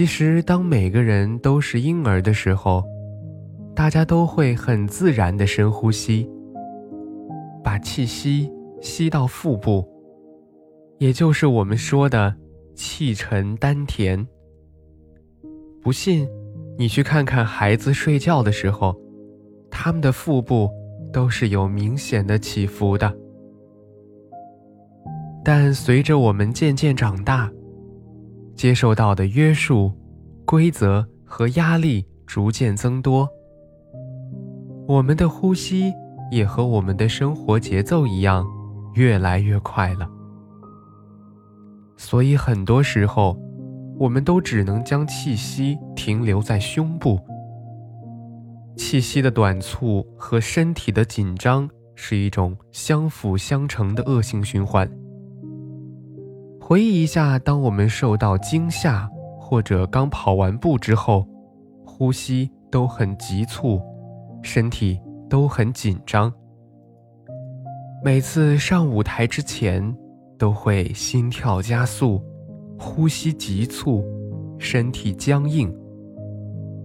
其实，当每个人都是婴儿的时候，大家都会很自然的深呼吸，把气息吸到腹部，也就是我们说的气沉丹田。不信，你去看看孩子睡觉的时候，他们的腹部都是有明显的起伏的。但随着我们渐渐长大，接受到的约束、规则和压力逐渐增多，我们的呼吸也和我们的生活节奏一样，越来越快了。所以很多时候，我们都只能将气息停留在胸部。气息的短促和身体的紧张是一种相辅相成的恶性循环。回忆一下，当我们受到惊吓，或者刚跑完步之后，呼吸都很急促，身体都很紧张。每次上舞台之前，都会心跳加速，呼吸急促，身体僵硬。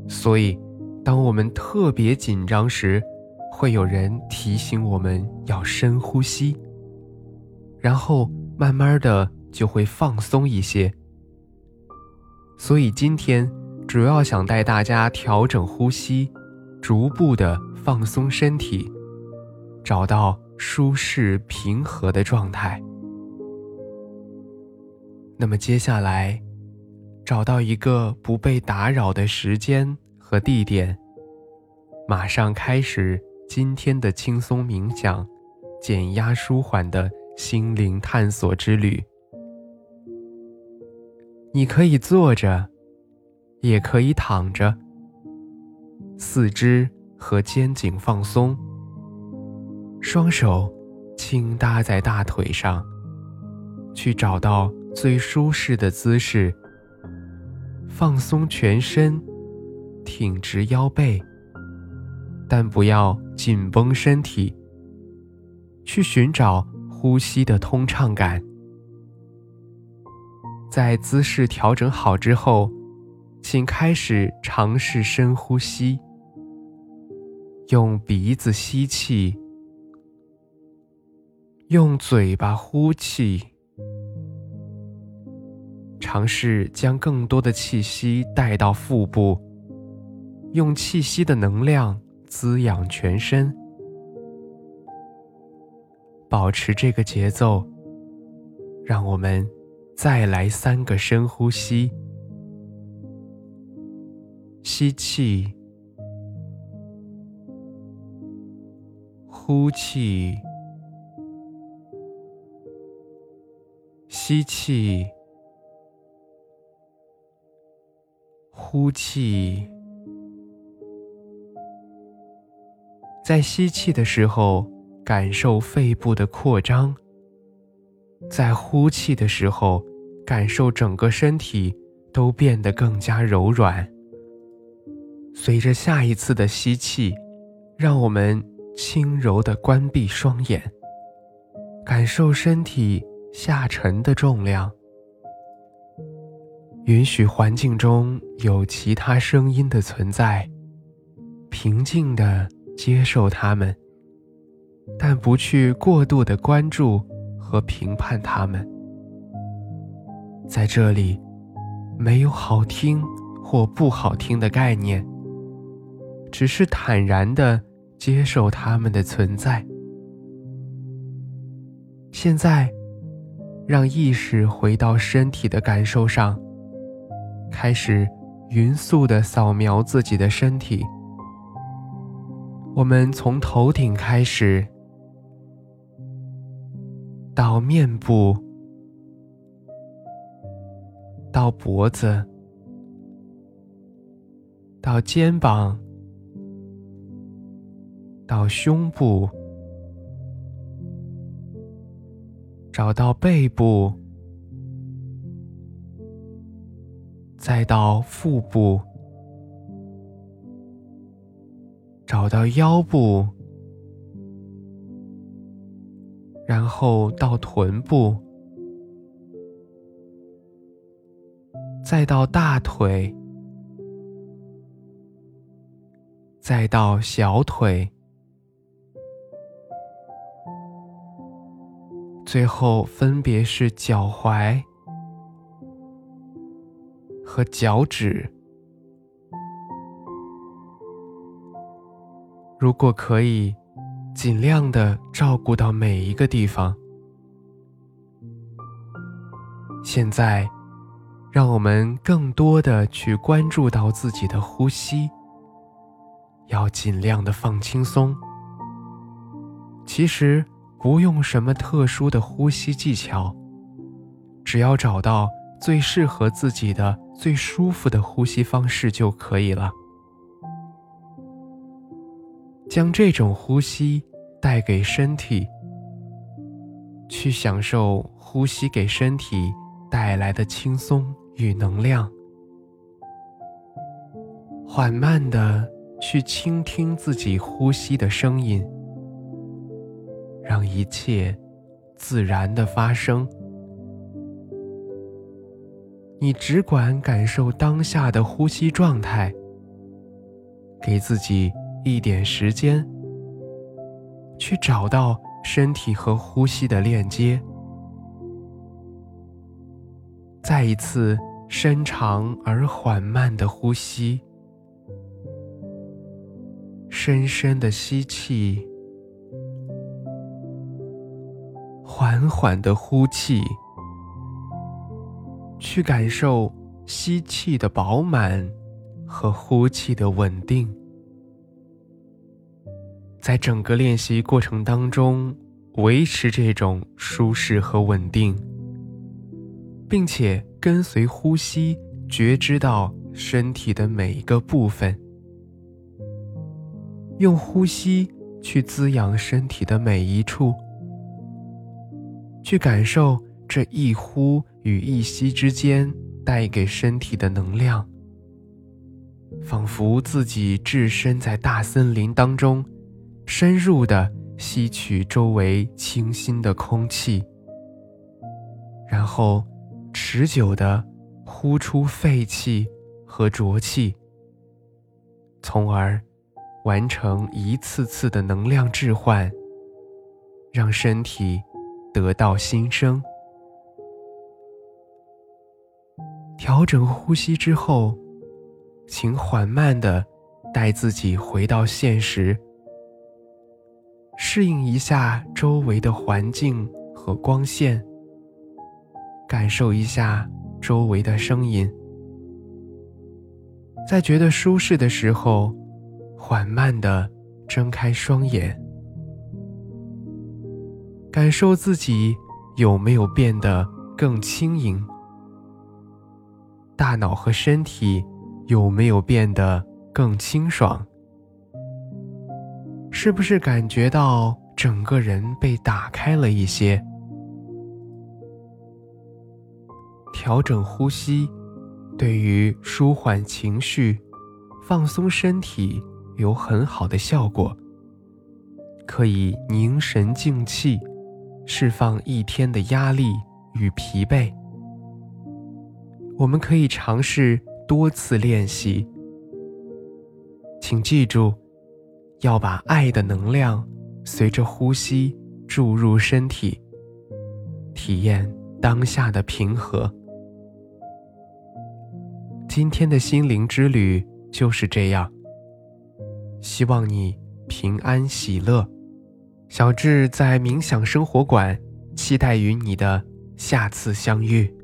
所以，当我们特别紧张时，会有人提醒我们要深呼吸，然后慢慢的。就会放松一些，所以今天主要想带大家调整呼吸，逐步的放松身体，找到舒适平和的状态。那么接下来，找到一个不被打扰的时间和地点，马上开始今天的轻松冥想、减压舒缓的心灵探索之旅。你可以坐着，也可以躺着。四肢和肩颈放松，双手轻搭在大腿上，去找到最舒适的姿势。放松全身，挺直腰背，但不要紧绷身体。去寻找呼吸的通畅感。在姿势调整好之后，请开始尝试深呼吸。用鼻子吸气，用嘴巴呼气。尝试将更多的气息带到腹部，用气息的能量滋养全身。保持这个节奏，让我们。再来三个深呼吸，吸气，呼气，吸气，呼气。在吸气的时候，感受肺部的扩张。在呼气的时候，感受整个身体都变得更加柔软。随着下一次的吸气，让我们轻柔地关闭双眼，感受身体下沉的重量。允许环境中有其他声音的存在，平静地接受它们，但不去过度的关注。和评判他们，在这里，没有好听或不好听的概念，只是坦然的接受他们的存在。现在，让意识回到身体的感受上，开始匀速的扫描自己的身体。我们从头顶开始。到面部，到脖子，到肩膀，到胸部，找到背部，再到腹部，找到腰部，然后到臀部，再到大腿。再到小腿，最后分别是脚踝和脚趾。如果可以，尽量的照顾到每一个地方。现在，让我们更多的去关注到自己的呼吸。要尽量的放轻松。其实不用什么特殊的呼吸技巧，只要找到最适合自己的、最舒服的呼吸方式就可以了。将这种呼吸带给身体，去享受呼吸给身体带来的轻松与能量，缓慢的。去倾听自己呼吸的声音，让一切自然的发生。你只管感受当下的呼吸状态，给自己一点时间，去找到身体和呼吸的链接。再一次深长而缓慢的呼吸。深深的吸气，缓缓的呼气，去感受吸气的饱满和呼气的稳定。在整个练习过程当中，维持这种舒适和稳定，并且跟随呼吸，觉知到身体的每一个部分。用呼吸去滋养身体的每一处，去感受这一呼与一吸之间带给身体的能量，仿佛自己置身在大森林当中，深入的吸取周围清新的空气，然后持久的呼出废气和浊气，从而。完成一次次的能量置换，让身体得到新生。调整呼吸之后，请缓慢的带自己回到现实，适应一下周围的环境和光线，感受一下周围的声音，在觉得舒适的时候。缓慢地睁开双眼，感受自己有没有变得更轻盈，大脑和身体有没有变得更清爽，是不是感觉到整个人被打开了一些？调整呼吸，对于舒缓情绪、放松身体。有很好的效果，可以凝神静气，释放一天的压力与疲惫。我们可以尝试多次练习，请记住，要把爱的能量随着呼吸注入身体，体验当下的平和。今天的心灵之旅就是这样。希望你平安喜乐，小智在冥想生活馆，期待与你的下次相遇。